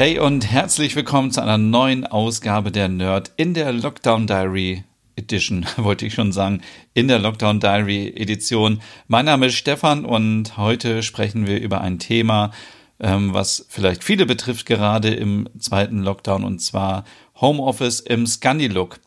Hey und herzlich willkommen zu einer neuen Ausgabe der Nerd in der Lockdown Diary Edition, wollte ich schon sagen, in der Lockdown Diary Edition. Mein Name ist Stefan und heute sprechen wir über ein Thema, ähm, was vielleicht viele betrifft, gerade im zweiten Lockdown, und zwar Homeoffice im Scandi-Look.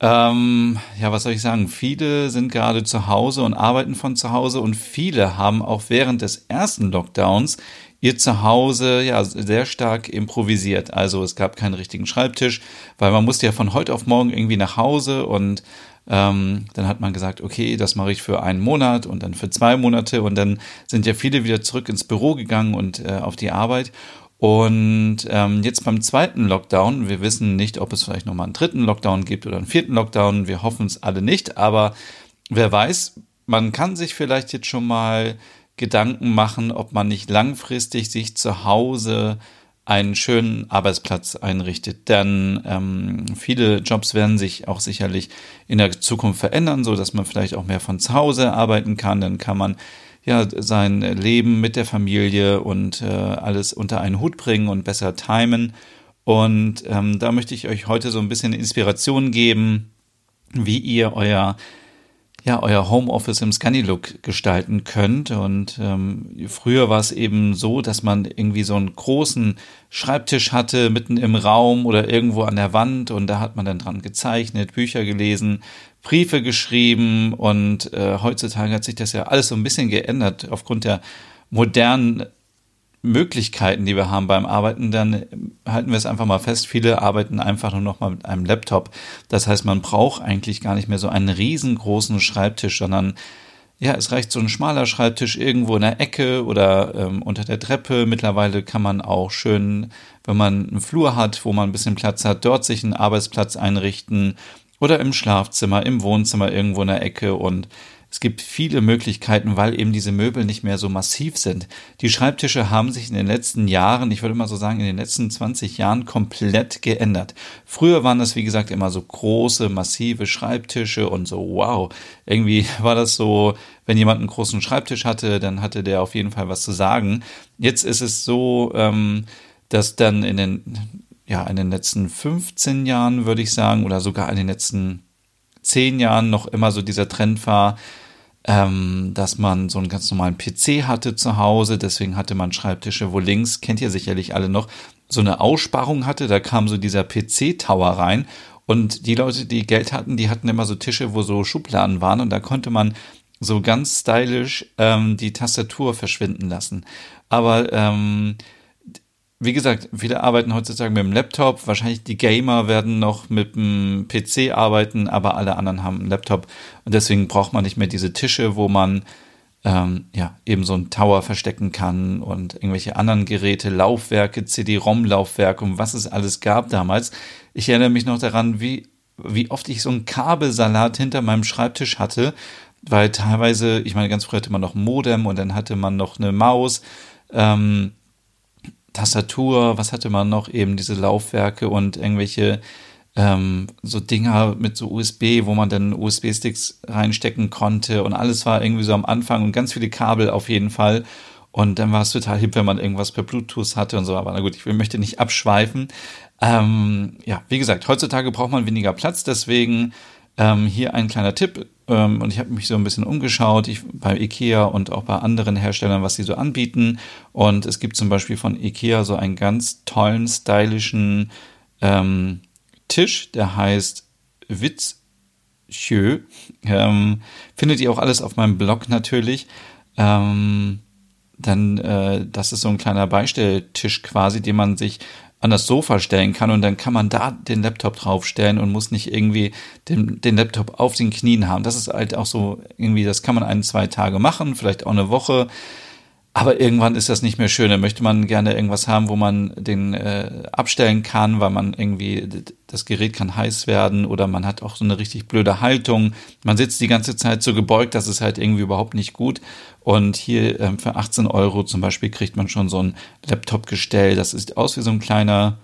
Ähm, ja, was soll ich sagen? Viele sind gerade zu Hause und arbeiten von zu Hause und viele haben auch während des ersten Lockdowns ihr Zuhause ja sehr stark improvisiert. Also es gab keinen richtigen Schreibtisch, weil man musste ja von heute auf morgen irgendwie nach Hause und ähm, dann hat man gesagt, okay, das mache ich für einen Monat und dann für zwei Monate und dann sind ja viele wieder zurück ins Büro gegangen und äh, auf die Arbeit. Und ähm, jetzt beim zweiten Lockdown, wir wissen nicht, ob es vielleicht nochmal einen dritten Lockdown gibt oder einen vierten Lockdown, wir hoffen es alle nicht, aber wer weiß, man kann sich vielleicht jetzt schon mal Gedanken machen, ob man nicht langfristig sich zu Hause einen schönen Arbeitsplatz einrichtet. Denn ähm, viele Jobs werden sich auch sicherlich in der Zukunft verändern, so dass man vielleicht auch mehr von zu Hause arbeiten kann. Dann kann man ja sein Leben mit der Familie und äh, alles unter einen Hut bringen und besser timen. Und ähm, da möchte ich euch heute so ein bisschen Inspiration geben, wie ihr euer ja, euer Homeoffice im Scanny-Look gestalten könnt. Und ähm, früher war es eben so, dass man irgendwie so einen großen Schreibtisch hatte, mitten im Raum oder irgendwo an der Wand und da hat man dann dran gezeichnet, Bücher gelesen, Briefe geschrieben und äh, heutzutage hat sich das ja alles so ein bisschen geändert aufgrund der modernen Möglichkeiten, die wir haben beim Arbeiten, dann halten wir es einfach mal fest. Viele arbeiten einfach nur noch mal mit einem Laptop. Das heißt, man braucht eigentlich gar nicht mehr so einen riesengroßen Schreibtisch, sondern ja, es reicht so ein schmaler Schreibtisch irgendwo in der Ecke oder ähm, unter der Treppe. Mittlerweile kann man auch schön, wenn man einen Flur hat, wo man ein bisschen Platz hat, dort sich einen Arbeitsplatz einrichten oder im Schlafzimmer, im Wohnzimmer irgendwo in der Ecke und es gibt viele Möglichkeiten, weil eben diese Möbel nicht mehr so massiv sind. Die Schreibtische haben sich in den letzten Jahren, ich würde mal so sagen, in den letzten 20 Jahren komplett geändert. Früher waren das, wie gesagt, immer so große, massive Schreibtische und so, wow. Irgendwie war das so, wenn jemand einen großen Schreibtisch hatte, dann hatte der auf jeden Fall was zu sagen. Jetzt ist es so, ähm, dass dann in den, ja, in den letzten 15 Jahren, würde ich sagen, oder sogar in den letzten zehn Jahren noch immer so dieser Trend war, ähm, dass man so einen ganz normalen PC hatte zu Hause. Deswegen hatte man Schreibtische, wo links, kennt ihr sicherlich alle noch, so eine Aussparung hatte. Da kam so dieser PC-Tower rein. Und die Leute, die Geld hatten, die hatten immer so Tische, wo so Schubladen waren. Und da konnte man so ganz stylisch ähm, die Tastatur verschwinden lassen. Aber ähm, wie gesagt, viele arbeiten heutzutage mit dem Laptop. Wahrscheinlich die Gamer werden noch mit dem PC arbeiten, aber alle anderen haben einen Laptop. Und deswegen braucht man nicht mehr diese Tische, wo man ähm, ja eben so einen Tower verstecken kann und irgendwelche anderen Geräte, Laufwerke, CD-ROM-Laufwerke und was es alles gab damals. Ich erinnere mich noch daran, wie, wie oft ich so einen Kabelsalat hinter meinem Schreibtisch hatte, weil teilweise, ich meine, ganz früh hatte man noch Modem und dann hatte man noch eine Maus. Ähm, Tastatur, was hatte man noch? Eben diese Laufwerke und irgendwelche ähm, so Dinger mit so USB, wo man dann USB-Sticks reinstecken konnte und alles war irgendwie so am Anfang und ganz viele Kabel auf jeden Fall. Und dann war es total hip, wenn man irgendwas per Bluetooth hatte und so. Aber na gut, ich möchte nicht abschweifen. Ähm, ja, wie gesagt, heutzutage braucht man weniger Platz, deswegen ähm, hier ein kleiner Tipp. Ähm, und ich habe mich so ein bisschen umgeschaut ich, bei IKEA und auch bei anderen Herstellern, was sie so anbieten. Und es gibt zum Beispiel von IKEA so einen ganz tollen, stylischen ähm, Tisch, der heißt Witzchö. Ähm, findet ihr auch alles auf meinem Blog natürlich. Ähm, dann, äh, das ist so ein kleiner Beistelltisch quasi, den man sich an das Sofa stellen kann und dann kann man da den Laptop draufstellen und muss nicht irgendwie den, den Laptop auf den Knien haben. Das ist halt auch so irgendwie, das kann man ein, zwei Tage machen, vielleicht auch eine Woche. Aber irgendwann ist das nicht mehr schön. Da möchte man gerne irgendwas haben, wo man den äh, abstellen kann, weil man irgendwie, das Gerät kann heiß werden oder man hat auch so eine richtig blöde Haltung. Man sitzt die ganze Zeit so gebeugt, das ist halt irgendwie überhaupt nicht gut. Und hier ähm, für 18 Euro zum Beispiel kriegt man schon so ein Laptop-Gestell. Das sieht aus wie so ein kleiner,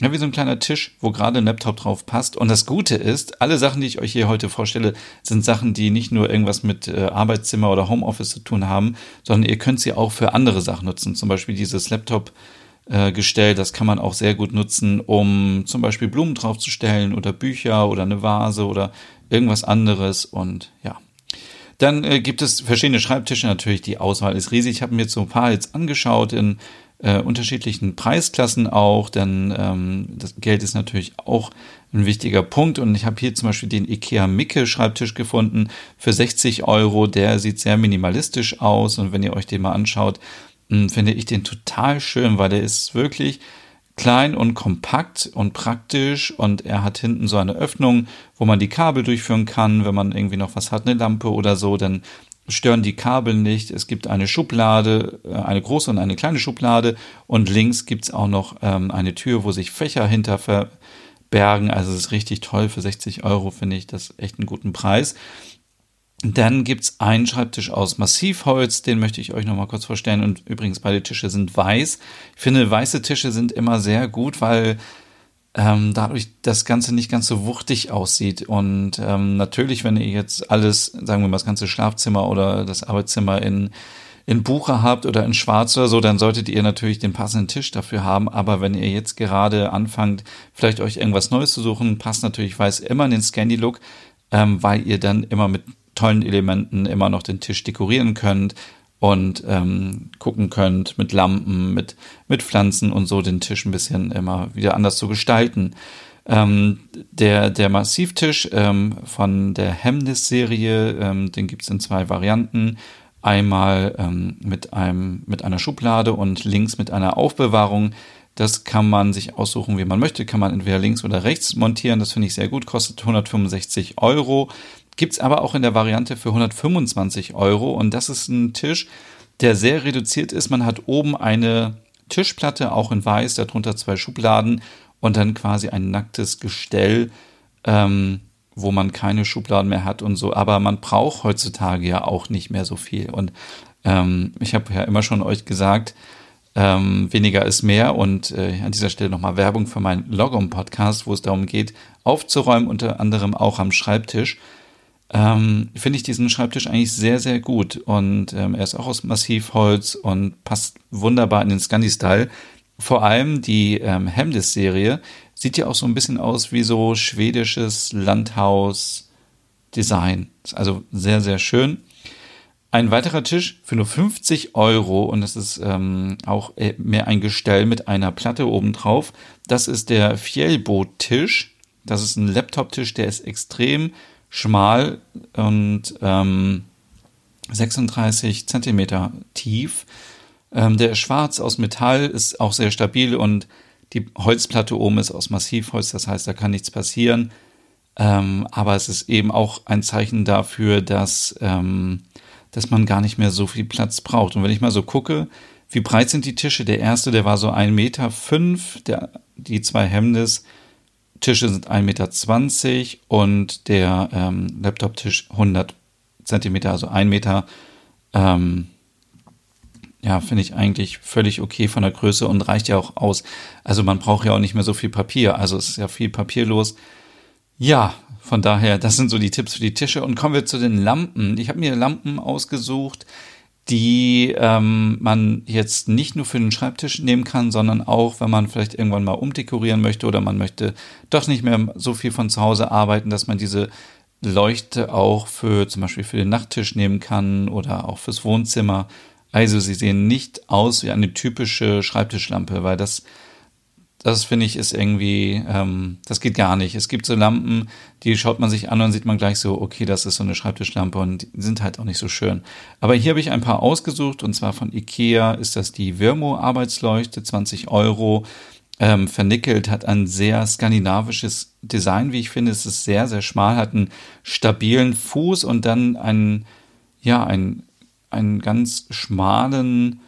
ja, wie so ein kleiner Tisch, wo gerade ein Laptop drauf passt. Und das Gute ist, alle Sachen, die ich euch hier heute vorstelle, sind Sachen, die nicht nur irgendwas mit äh, Arbeitszimmer oder Homeoffice zu tun haben, sondern ihr könnt sie auch für andere Sachen nutzen. Zum Beispiel dieses Laptop äh, Gestell, das kann man auch sehr gut nutzen, um zum Beispiel Blumen draufzustellen oder Bücher oder eine Vase oder irgendwas anderes. Und ja. Dann äh, gibt es verschiedene Schreibtische, natürlich die Auswahl ist riesig. Ich habe mir jetzt so ein paar jetzt angeschaut in äh, unterschiedlichen Preisklassen auch, denn ähm, das Geld ist natürlich auch ein wichtiger Punkt. Und ich habe hier zum Beispiel den IKEA Micke Schreibtisch gefunden für 60 Euro. Der sieht sehr minimalistisch aus und wenn ihr euch den mal anschaut, hm, finde ich den total schön, weil der ist wirklich klein und kompakt und praktisch und er hat hinten so eine Öffnung, wo man die Kabel durchführen kann, wenn man irgendwie noch was hat, eine Lampe oder so, dann stören die Kabel nicht. Es gibt eine Schublade, äh, eine große und eine kleine Schublade und links gibt's auch noch ähm, eine Tür, wo sich Fächer hinter verbergen. Also es ist richtig toll. Für 60 Euro finde ich das echt einen guten Preis. Dann gibt's einen Schreibtisch aus Massivholz, den möchte ich euch nochmal kurz vorstellen. Und übrigens, beide Tische sind weiß. Ich finde, weiße Tische sind immer sehr gut, weil ähm, dadurch das Ganze nicht ganz so wuchtig aussieht. Und ähm, natürlich, wenn ihr jetzt alles, sagen wir mal, das ganze Schlafzimmer oder das Arbeitszimmer in, in Buche habt oder in Schwarz oder so, dann solltet ihr natürlich den passenden Tisch dafür haben. Aber wenn ihr jetzt gerade anfangt, vielleicht euch irgendwas Neues zu suchen, passt natürlich weiß immer in den Scandy-Look, ähm, weil ihr dann immer mit tollen Elementen immer noch den Tisch dekorieren könnt und ähm, gucken könnt mit Lampen, mit, mit Pflanzen und so den Tisch ein bisschen immer wieder anders zu gestalten. Ähm, der, der Massivtisch ähm, von der Hemnis-Serie, ähm, den gibt's in zwei Varianten. Einmal ähm, mit, einem, mit einer Schublade und links mit einer Aufbewahrung. Das kann man sich aussuchen, wie man möchte. Kann man entweder links oder rechts montieren. Das finde ich sehr gut. Kostet 165 Euro. Gibt's aber auch in der Variante für 125 Euro. Und das ist ein Tisch, der sehr reduziert ist. Man hat oben eine Tischplatte, auch in weiß, darunter zwei Schubladen und dann quasi ein nacktes Gestell, ähm, wo man keine Schubladen mehr hat und so. Aber man braucht heutzutage ja auch nicht mehr so viel. Und ähm, ich habe ja immer schon euch gesagt, ähm, weniger ist mehr. Und äh, an dieser Stelle nochmal Werbung für meinen Logom-Podcast, wo es darum geht, aufzuräumen, unter anderem auch am Schreibtisch ähm, finde ich diesen Schreibtisch eigentlich sehr, sehr gut. Und ähm, er ist auch aus Massivholz und passt wunderbar in den Scandi-Style. Vor allem die ähm, Hemdes-Serie sieht ja auch so ein bisschen aus wie so schwedisches Landhaus-Design. Also sehr, sehr schön. Ein weiterer Tisch für nur 50 Euro und das ist ähm, auch äh, mehr ein Gestell mit einer Platte obendrauf. Das ist der Fjellboot-Tisch. Das ist ein Laptop-Tisch, der ist extrem schmal und ähm, 36 Zentimeter tief. Ähm, der ist schwarz aus Metall, ist auch sehr stabil und die Holzplatte oben ist aus Massivholz, das heißt, da kann nichts passieren. Ähm, aber es ist eben auch ein Zeichen dafür, dass, ähm, dass man gar nicht mehr so viel Platz braucht. Und wenn ich mal so gucke, wie breit sind die Tische? Der erste, der war so 1,5 Meter, fünf, der, die zwei Hemdes Tische sind 1,20 Meter und der ähm, Laptop-Tisch 100 Zentimeter, also 1 Meter. Ähm, ja, finde ich eigentlich völlig okay von der Größe und reicht ja auch aus. Also man braucht ja auch nicht mehr so viel Papier. Also es ist ja viel papierlos. Ja, von daher, das sind so die Tipps für die Tische. Und kommen wir zu den Lampen. Ich habe mir Lampen ausgesucht, die ähm, man jetzt nicht nur für den Schreibtisch nehmen kann, sondern auch, wenn man vielleicht irgendwann mal umdekorieren möchte oder man möchte doch nicht mehr so viel von zu Hause arbeiten, dass man diese Leuchte auch für zum Beispiel für den Nachttisch nehmen kann oder auch fürs Wohnzimmer. Also sie sehen nicht aus wie eine typische Schreibtischlampe, weil das das finde ich ist irgendwie, ähm, das geht gar nicht. Es gibt so Lampen, die schaut man sich an und sieht man gleich so, okay, das ist so eine Schreibtischlampe und die sind halt auch nicht so schön. Aber hier habe ich ein paar ausgesucht und zwar von Ikea ist das die Virmo Arbeitsleuchte, 20 Euro. Ähm, vernickelt, hat ein sehr skandinavisches Design, wie ich finde. Es ist sehr, sehr schmal, hat einen stabilen Fuß und dann einen, ja, einen einen ganz schmalen,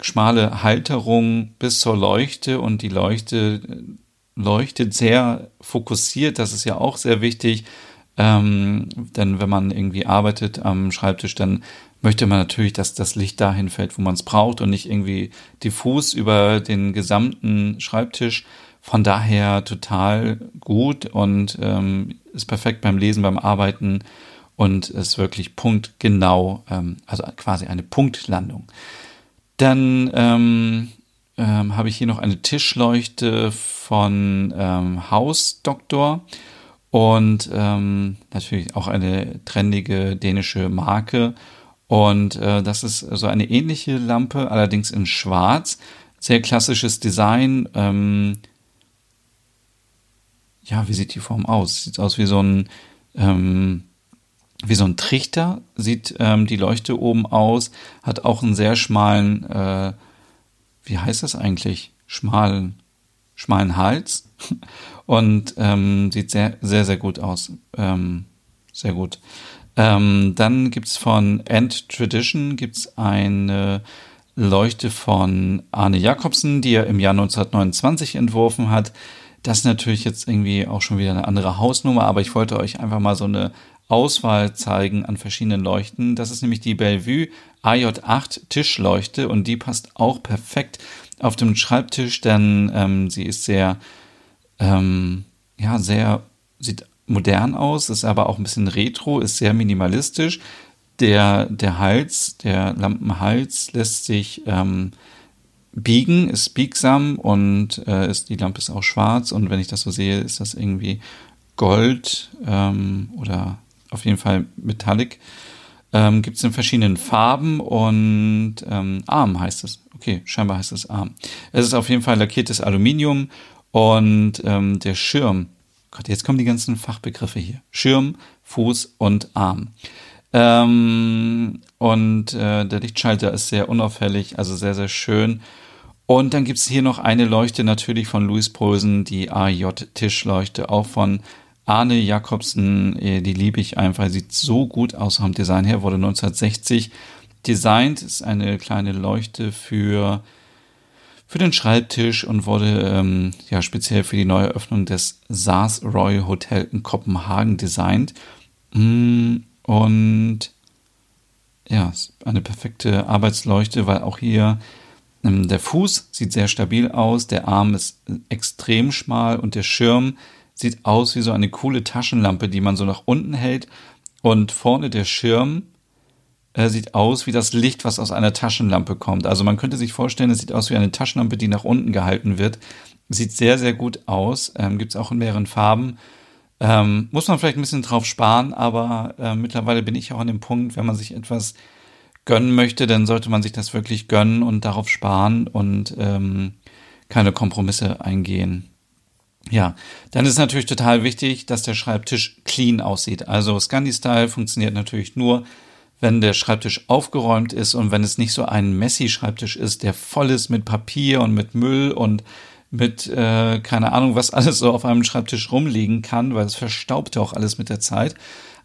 schmale Halterung bis zur Leuchte und die Leuchte leuchtet sehr fokussiert. Das ist ja auch sehr wichtig. Ähm, denn wenn man irgendwie arbeitet am Schreibtisch, dann möchte man natürlich, dass das Licht dahin fällt, wo man es braucht und nicht irgendwie diffus über den gesamten Schreibtisch. Von daher total gut und ähm, ist perfekt beim Lesen, beim Arbeiten und ist wirklich punktgenau, ähm, also quasi eine Punktlandung. Dann ähm, ähm, habe ich hier noch eine Tischleuchte von ähm, Hausdoktor und ähm, natürlich auch eine trendige dänische Marke. Und äh, das ist so eine ähnliche Lampe, allerdings in Schwarz. Sehr klassisches Design. Ähm, ja, wie sieht die Form aus? Sieht aus wie so ein, ähm, wie so ein Trichter, sieht ähm, die Leuchte oben aus, hat auch einen sehr schmalen, äh, wie heißt das eigentlich? Schmalen, schmalen Hals und ähm, sieht sehr, sehr, sehr gut aus. Ähm, sehr gut. Ähm, dann gibt's von End Tradition gibt's eine Leuchte von Arne Jacobsen, die er im Jahr 1929 entworfen hat. Das ist natürlich jetzt irgendwie auch schon wieder eine andere Hausnummer, aber ich wollte euch einfach mal so eine Auswahl zeigen an verschiedenen Leuchten. Das ist nämlich die Bellevue AJ8 Tischleuchte und die passt auch perfekt auf dem Schreibtisch, denn ähm, sie ist sehr, ähm, ja, sehr, sieht modern aus, ist aber auch ein bisschen retro, ist sehr minimalistisch. Der, der Hals, der Lampenhals lässt sich ähm, biegen, ist biegsam und äh, ist, die Lampe ist auch schwarz und wenn ich das so sehe, ist das irgendwie Gold ähm, oder auf jeden Fall Metallic. Ähm, Gibt es in verschiedenen Farben und ähm, Arm heißt es. Okay, scheinbar heißt es Arm. Es ist auf jeden Fall lackiertes Aluminium und ähm, der Schirm. Gott, jetzt kommen die ganzen Fachbegriffe hier. Schirm, Fuß und Arm. Ähm, und äh, der Lichtschalter ist sehr unauffällig, also sehr, sehr schön. Und dann gibt es hier noch eine Leuchte natürlich von Louis Poulsen, die AJ-Tischleuchte, auch von Arne Jacobsen. Äh, die liebe ich einfach, sieht so gut aus vom Design her, wurde 1960 designt, ist eine kleine Leuchte für, für den Schreibtisch und wurde ähm, ja speziell für die Neueröffnung des Saas Roy Hotel in Kopenhagen designt. Mm, und ja, eine perfekte Arbeitsleuchte, weil auch hier ähm, der Fuß sieht sehr stabil aus, der Arm ist extrem schmal und der Schirm sieht aus wie so eine coole Taschenlampe, die man so nach unten hält. Und vorne der Schirm äh, sieht aus wie das Licht, was aus einer Taschenlampe kommt. Also man könnte sich vorstellen, es sieht aus wie eine Taschenlampe, die nach unten gehalten wird. Sieht sehr, sehr gut aus. Ähm, Gibt es auch in mehreren Farben. Ähm, muss man vielleicht ein bisschen drauf sparen, aber äh, mittlerweile bin ich auch an dem Punkt, wenn man sich etwas gönnen möchte, dann sollte man sich das wirklich gönnen und darauf sparen und ähm, keine Kompromisse eingehen. Ja, dann ist natürlich total wichtig, dass der Schreibtisch clean aussieht. Also Scandi Style funktioniert natürlich nur, wenn der Schreibtisch aufgeräumt ist und wenn es nicht so ein Messi-Schreibtisch ist, der voll ist mit Papier und mit Müll und mit äh, keine Ahnung, was alles so auf einem Schreibtisch rumliegen kann, weil es verstaubt ja auch alles mit der Zeit.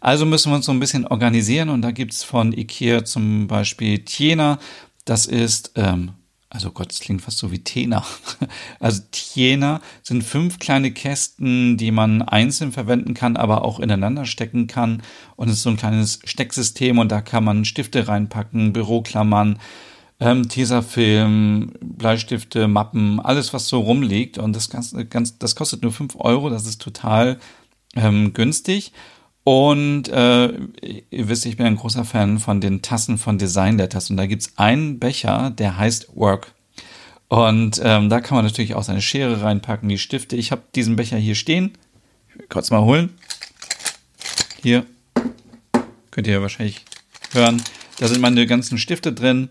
Also müssen wir uns so ein bisschen organisieren und da gibt's von Ikea zum Beispiel Tiena. Das ist, ähm, also Gott, das klingt fast so wie Tena. Also Tiena sind fünf kleine Kästen, die man einzeln verwenden kann, aber auch ineinander stecken kann. Und es ist so ein kleines Stecksystem und da kann man Stifte reinpacken, Büroklammern, ähm, Tesafilm, Bleistifte, Mappen, alles was so rumliegt. Und das, ganz, ganz, das kostet nur fünf Euro. Das ist total ähm, günstig. Und äh, ihr wisst, ich bin ein großer Fan von den Tassen von Design Letters. Und da gibt's einen Becher, der heißt Work. Und ähm, da kann man natürlich auch seine Schere reinpacken, die Stifte. Ich habe diesen Becher hier stehen. Ich will kurz mal holen. Hier. Könnt ihr wahrscheinlich hören. Da sind meine ganzen Stifte drin.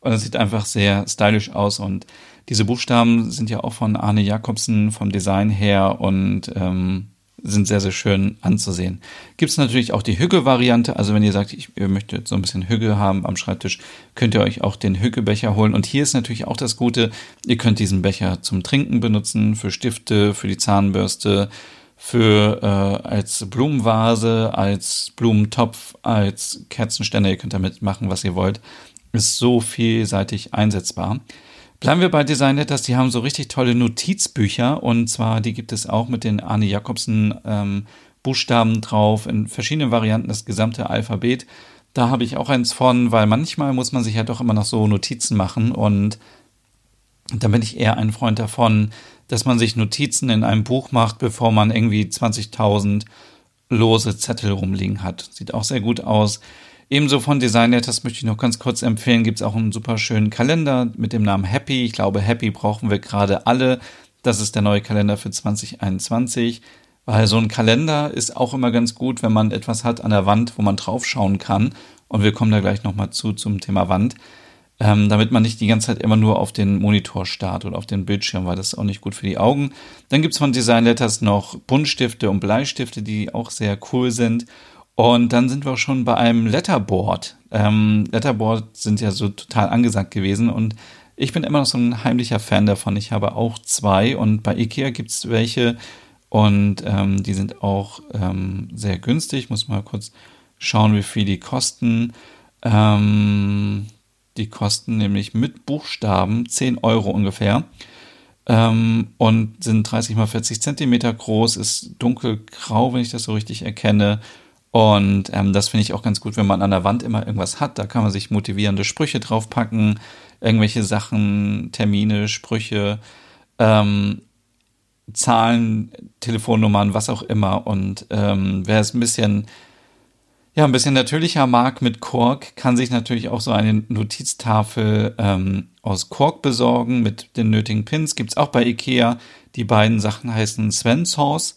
Und das sieht einfach sehr stylisch aus. Und diese Buchstaben sind ja auch von Arne Jakobsen vom Design her. Und ähm, sind sehr, sehr schön anzusehen. Gibt es natürlich auch die Hügge-Variante. Also wenn ihr sagt, ich, ihr möchtet so ein bisschen Hügge haben am Schreibtisch, könnt ihr euch auch den Hügge-Becher holen. Und hier ist natürlich auch das Gute, ihr könnt diesen Becher zum Trinken benutzen, für Stifte, für die Zahnbürste, für äh, als Blumenvase, als Blumentopf, als Kerzenständer. Ihr könnt damit machen, was ihr wollt. Ist so vielseitig einsetzbar. Bleiben wir bei Design Letters. Die haben so richtig tolle Notizbücher und zwar die gibt es auch mit den Arne Jacobsen ähm, Buchstaben drauf in verschiedenen Varianten das gesamte Alphabet. Da habe ich auch eins von, weil manchmal muss man sich ja doch immer noch so Notizen machen und da bin ich eher ein Freund davon, dass man sich Notizen in einem Buch macht, bevor man irgendwie 20.000 lose Zettel rumliegen hat. Sieht auch sehr gut aus. Ebenso von Design Letters möchte ich noch ganz kurz empfehlen, gibt es auch einen super schönen Kalender mit dem Namen Happy. Ich glaube, Happy brauchen wir gerade alle. Das ist der neue Kalender für 2021. Weil so ein Kalender ist auch immer ganz gut, wenn man etwas hat an der Wand, wo man draufschauen kann. Und wir kommen da gleich nochmal zu zum Thema Wand ähm, damit man nicht die ganze Zeit immer nur auf den Monitor starrt oder auf den Bildschirm, weil das ist auch nicht gut für die Augen. Dann gibt's von Design Letters noch Buntstifte und Bleistifte, die auch sehr cool sind. Und dann sind wir auch schon bei einem Letterboard. Ähm, Letterboard sind ja so total angesagt gewesen und ich bin immer noch so ein heimlicher Fan davon. Ich habe auch zwei und bei Ikea gibt's welche und ähm, die sind auch ähm, sehr günstig. Ich muss mal kurz schauen, wie viel die kosten. Ähm, die kosten nämlich mit Buchstaben 10 Euro ungefähr ähm, und sind 30 mal 40 Zentimeter groß, ist dunkelgrau, wenn ich das so richtig erkenne. Und ähm, das finde ich auch ganz gut, wenn man an der Wand immer irgendwas hat. Da kann man sich motivierende Sprüche draufpacken, irgendwelche Sachen, Termine, Sprüche, ähm, Zahlen, Telefonnummern, was auch immer. Und ähm, wer es ein bisschen ja, ein bisschen natürlicher mag mit Kork, kann sich natürlich auch so eine Notiztafel ähm, aus Kork besorgen mit den nötigen Pins. Gibt's auch bei Ikea. Die beiden Sachen heißen Sven's Horse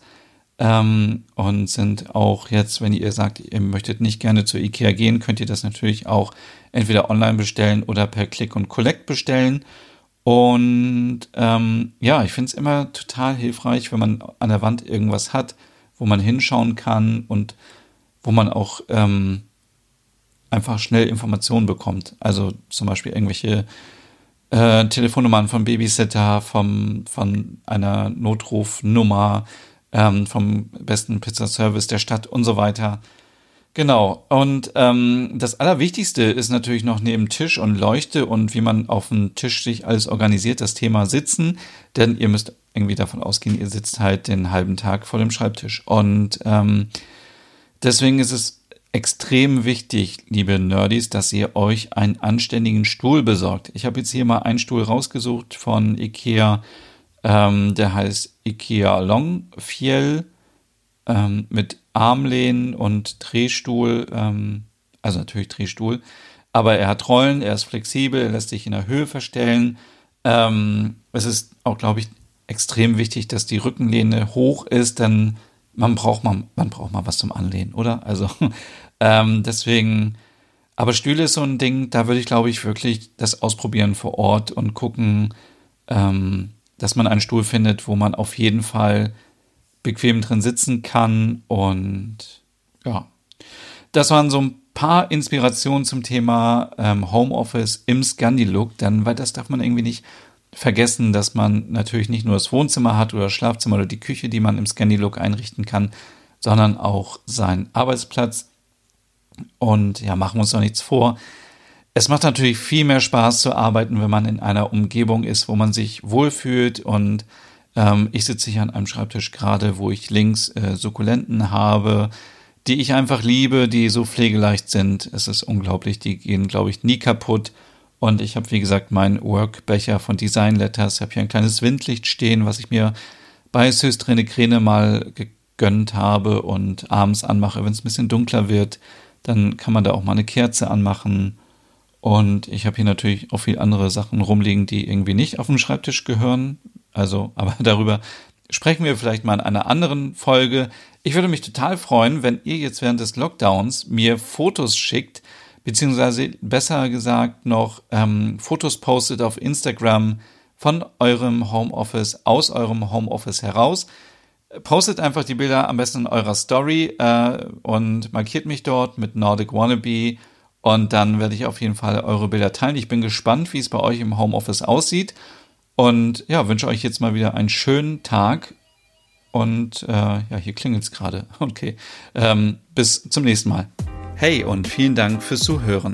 ähm, und sind auch jetzt, wenn ihr sagt, ihr möchtet nicht gerne zu Ikea gehen, könnt ihr das natürlich auch entweder online bestellen oder per Click und Collect bestellen. Und ähm, ja, ich finde es immer total hilfreich, wenn man an der Wand irgendwas hat, wo man hinschauen kann und wo man auch ähm, einfach schnell Informationen bekommt. Also zum Beispiel irgendwelche äh, Telefonnummern vom Babysitter, vom, von einer Notrufnummer, ähm, vom besten Pizzaservice der Stadt und so weiter. Genau. Und ähm, das Allerwichtigste ist natürlich noch neben Tisch und Leuchte und wie man auf dem Tisch sich alles organisiert, das Thema Sitzen. Denn ihr müsst irgendwie davon ausgehen, ihr sitzt halt den halben Tag vor dem Schreibtisch. Und ähm, Deswegen ist es extrem wichtig, liebe Nerdies, dass ihr euch einen anständigen Stuhl besorgt. Ich habe jetzt hier mal einen Stuhl rausgesucht von Ikea, ähm, der heißt Ikea Longfiel ähm, mit Armlehnen und Drehstuhl, ähm, also natürlich Drehstuhl, aber er hat Rollen, er ist flexibel, er lässt sich in der Höhe verstellen. Ähm, es ist auch, glaube ich, extrem wichtig, dass die Rückenlehne hoch ist, dann man braucht mal, man braucht mal was zum Anlehnen, oder? Also ähm, deswegen, aber Stühle ist so ein Ding, da würde ich, glaube ich, wirklich das ausprobieren vor Ort und gucken, ähm, dass man einen Stuhl findet, wo man auf jeden Fall bequem drin sitzen kann. Und ja, das waren so ein paar Inspirationen zum Thema ähm, Homeoffice im Scandi-Look, denn weil das darf man irgendwie nicht vergessen, dass man natürlich nicht nur das Wohnzimmer hat oder das Schlafzimmer oder die Küche, die man im Scandy-Look einrichten kann, sondern auch seinen Arbeitsplatz. Und ja, machen wir uns doch nichts vor. Es macht natürlich viel mehr Spaß zu arbeiten, wenn man in einer Umgebung ist, wo man sich wohlfühlt. Und ähm, ich sitze hier an einem Schreibtisch gerade, wo ich links äh, Sukkulenten habe, die ich einfach liebe, die so pflegeleicht sind. Es ist unglaublich, die gehen, glaube ich, nie kaputt. Und ich habe, wie gesagt, meinen Workbecher von Design Letters. Ich habe hier ein kleines Windlicht stehen, was ich mir bei Söstrine Kräne mal gegönnt habe und abends anmache, wenn es ein bisschen dunkler wird. Dann kann man da auch mal eine Kerze anmachen. Und ich habe hier natürlich auch viel andere Sachen rumliegen, die irgendwie nicht auf den Schreibtisch gehören. Also, aber darüber sprechen wir vielleicht mal in einer anderen Folge. Ich würde mich total freuen, wenn ihr jetzt während des Lockdowns mir Fotos schickt, beziehungsweise besser gesagt noch ähm, Fotos postet auf Instagram von eurem Homeoffice, aus eurem Homeoffice heraus. Postet einfach die Bilder am besten in eurer Story äh, und markiert mich dort mit Nordic Wannabe und dann werde ich auf jeden Fall eure Bilder teilen. Ich bin gespannt, wie es bei euch im Homeoffice aussieht und ja, wünsche euch jetzt mal wieder einen schönen Tag Und äh, ja, hier klingelt es gerade. Okay. Ähm, bis zum nächsten Mal. Hey und vielen Dank fürs Zuhören.